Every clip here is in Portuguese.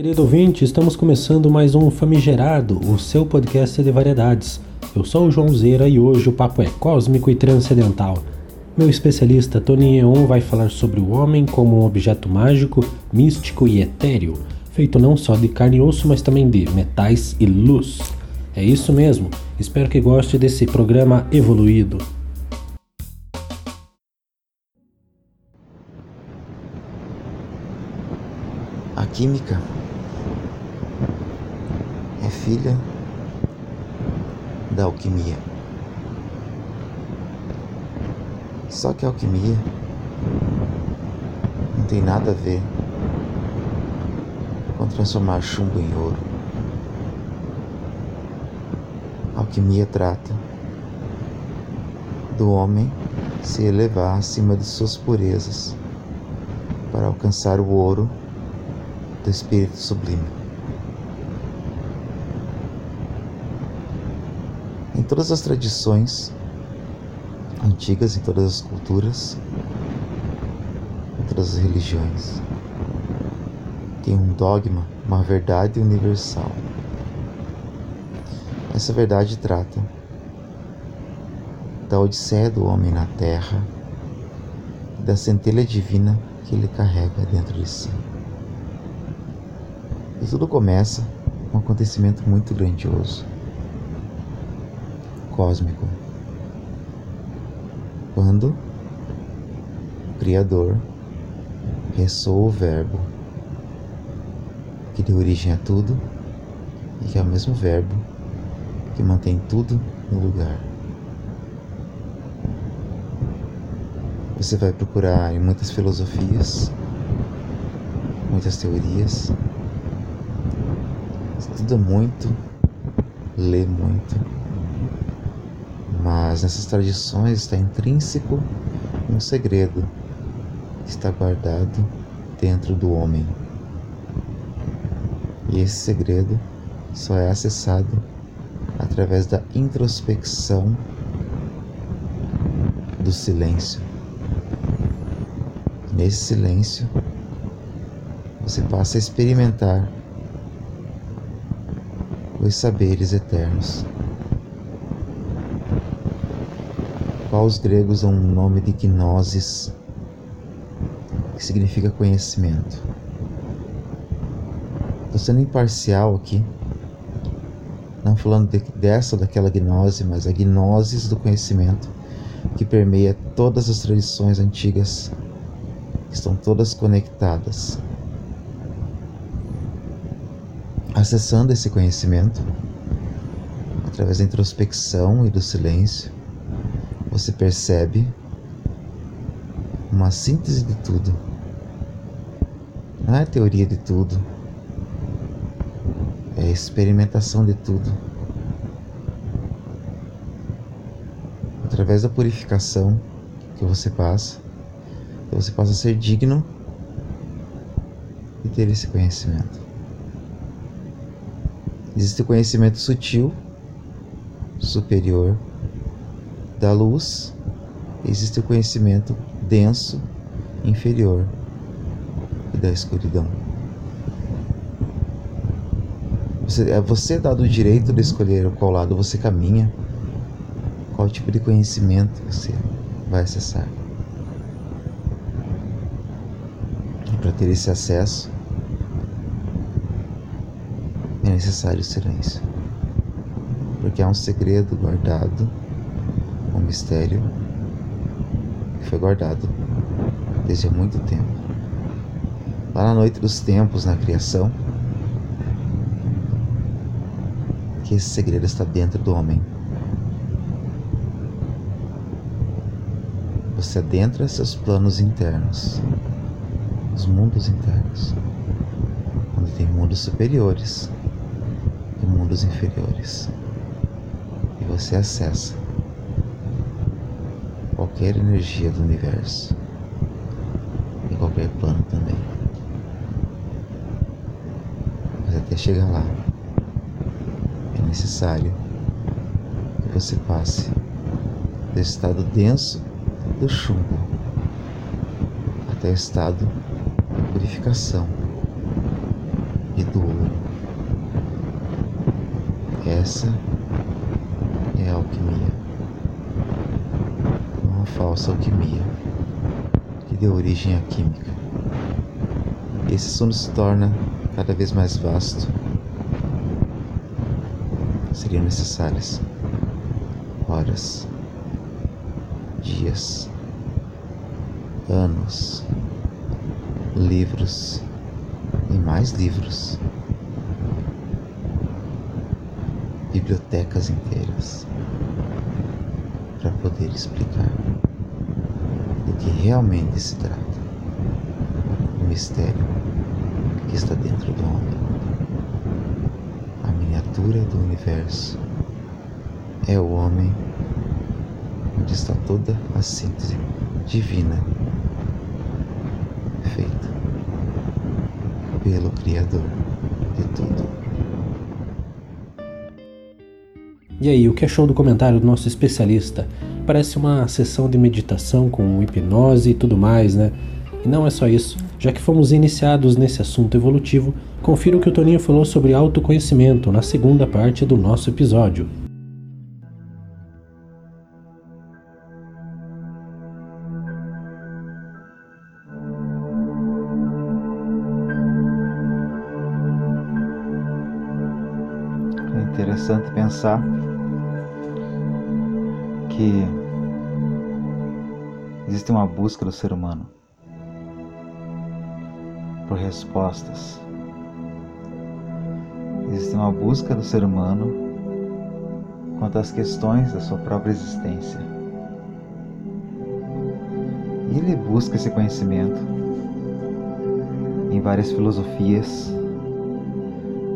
Querido ouvinte, estamos começando mais um Famigerado, o seu podcast de variedades. Eu sou o João Zeira e hoje o papo é cósmico e transcendental. Meu especialista Tony Eon vai falar sobre o homem como um objeto mágico, místico e etéreo, feito não só de carne e osso, mas também de metais e luz. É isso mesmo, espero que goste desse programa evoluído. A química filha da alquimia. Só que a alquimia não tem nada a ver com transformar chumbo em ouro. A alquimia trata do homem se elevar acima de suas purezas para alcançar o ouro do espírito sublime. Todas as tradições antigas, em todas as culturas, em todas as religiões, tem um dogma, uma verdade universal. Essa verdade trata da odisseia do homem na terra da centelha divina que ele carrega dentro de si. E tudo começa com um acontecimento muito grandioso cósmico. Quando o Criador ressoa o Verbo que deu origem a tudo e que é o mesmo Verbo que mantém tudo no lugar. Você vai procurar em muitas filosofias, muitas teorias, estuda muito, lê muito mas nessas tradições está intrínseco um segredo que está guardado dentro do homem. E esse segredo só é acessado através da introspecção do silêncio. Nesse silêncio, você passa a experimentar os saberes eternos. Qual os gregos dão um nome de gnosis, que significa conhecimento. Estou sendo imparcial aqui, não falando de, dessa ou daquela gnose, mas a gnosis do conhecimento que permeia todas as tradições antigas, que estão todas conectadas. Acessando esse conhecimento, através da introspecção e do silêncio, você percebe uma síntese de tudo. Não é teoria de tudo, é experimentação de tudo. Através da purificação que você passa, você passa a ser digno de ter esse conhecimento. Existe o conhecimento sutil, superior, da luz existe o conhecimento denso, inferior e da escuridão. Você, é você dado o direito de escolher qual lado você caminha, qual tipo de conhecimento você vai acessar. Para ter esse acesso, é necessário silêncio, porque há um segredo guardado mistério que foi guardado desde há muito tempo. Lá na noite dos tempos, na criação, que esse segredo está dentro do homem. Você adentra seus planos internos, os mundos internos, onde tem mundos superiores e mundos inferiores. E você acessa qualquer energia do universo, em qualquer plano também. Mas até chegar lá, é necessário que você passe do estado denso do chumbo até o estado de purificação e do ouro. Essa é a alquimia. Falsa alquimia que deu origem à química. Esse sono se torna cada vez mais vasto. Seriam necessárias horas, dias, anos, livros e mais livros, bibliotecas inteiras para poder explicar que realmente se trata o mistério que está dentro do homem. A miniatura do universo é o homem onde está toda a síntese divina feita pelo Criador de tudo. E aí, o que achou do comentário do nosso especialista? Parece uma sessão de meditação com hipnose e tudo mais, né? E não é só isso. Já que fomos iniciados nesse assunto evolutivo, confira o que o Toninho falou sobre autoconhecimento na segunda parte do nosso episódio. interessante pensar que existe uma busca do ser humano por respostas. Existe uma busca do ser humano quanto às questões da sua própria existência. E ele busca esse conhecimento em várias filosofias,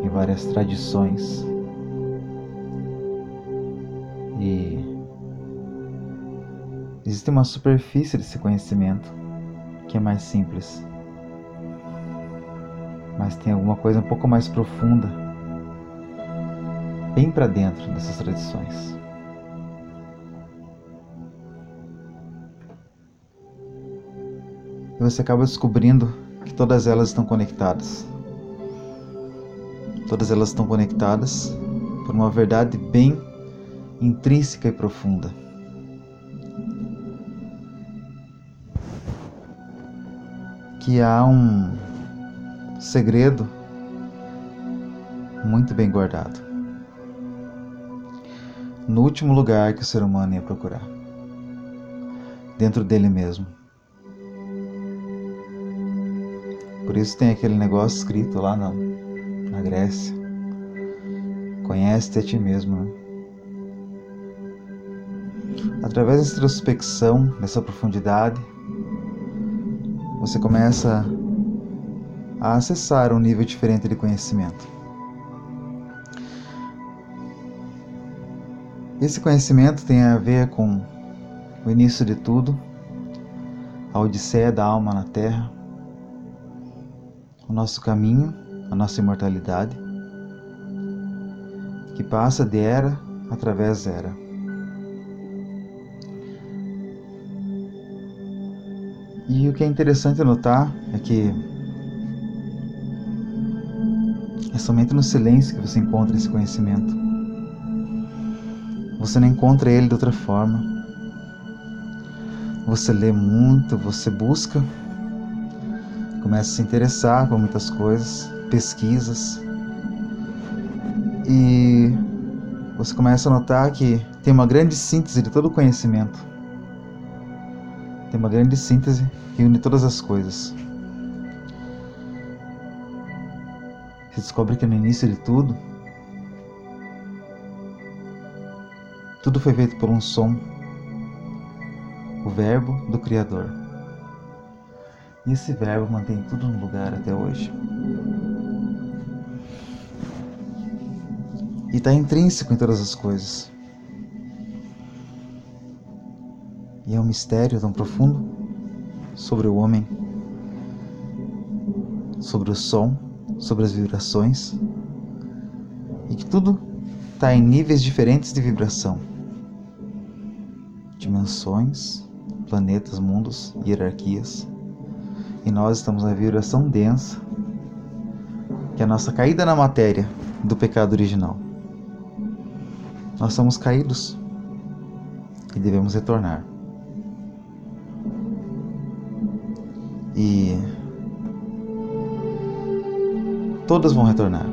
em várias tradições Existe uma superfície desse conhecimento que é mais simples, mas tem alguma coisa um pouco mais profunda, bem para dentro dessas tradições. E você acaba descobrindo que todas elas estão conectadas. Todas elas estão conectadas por uma verdade bem intrínseca e profunda. Que há um segredo muito bem guardado. No último lugar que o ser humano ia procurar, dentro dele mesmo. Por isso tem aquele negócio escrito lá na, na Grécia: Conhece-te a ti mesmo. Né? Através dessa introspecção, dessa profundidade, você começa a acessar um nível diferente de conhecimento. Esse conhecimento tem a ver com o início de tudo, a odisseia da alma na Terra, o nosso caminho, a nossa imortalidade, que passa de era através era. E o que é interessante notar é que é somente no silêncio que você encontra esse conhecimento. Você não encontra ele de outra forma. Você lê muito, você busca, começa a se interessar por muitas coisas, pesquisas. E você começa a notar que tem uma grande síntese de todo o conhecimento tem uma grande síntese que une todas as coisas. Se descobre que no início de tudo, tudo foi feito por um som, o Verbo do Criador. E esse Verbo mantém tudo no lugar até hoje. E está intrínseco em todas as coisas. E é um mistério tão profundo sobre o homem, sobre o som, sobre as vibrações, e que tudo está em níveis diferentes de vibração, dimensões, planetas, mundos, hierarquias, e nós estamos na vibração densa, que é a nossa caída na matéria do pecado original. Nós somos caídos e devemos retornar. E todas vão retornar.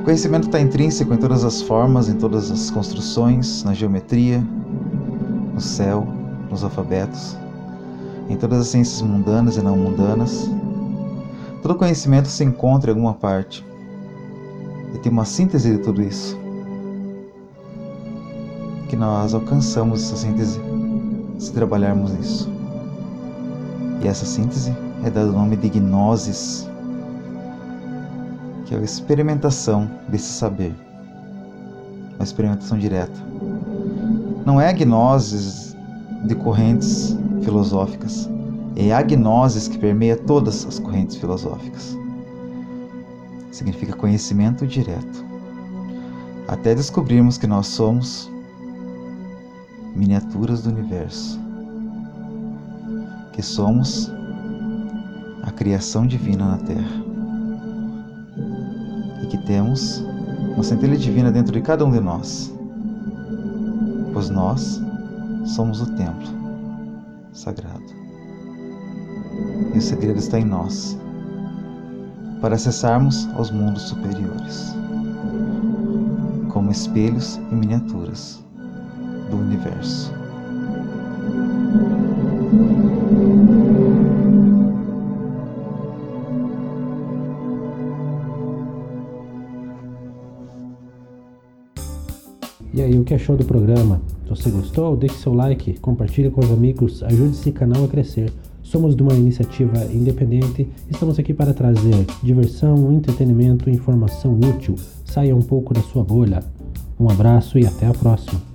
O conhecimento está intrínseco em todas as formas, em todas as construções, na geometria, no céu, nos alfabetos, em todas as ciências mundanas e não mundanas. Todo conhecimento se encontra em alguma parte e tem uma síntese de tudo isso. Que nós alcançamos essa síntese se trabalharmos isso. E essa síntese é dada o nome de gnosis que é a experimentação desse saber, uma experimentação direta. Não é a gnoses de correntes filosóficas, é a gnosis que permeia todas as correntes filosóficas. Significa conhecimento direto. Até descobrirmos que nós somos miniaturas do universo, que somos a criação divina na Terra que temos uma centelha divina dentro de cada um de nós, pois nós somos o templo sagrado. E o segredo está em nós, para acessarmos aos mundos superiores, como espelhos e miniaturas do universo. E aí, o que achou do programa? Você gostou? Deixe seu like, compartilhe com os amigos, ajude esse canal a crescer. Somos de uma iniciativa independente, estamos aqui para trazer diversão, entretenimento, informação útil. Saia um pouco da sua bolha. Um abraço e até a próxima.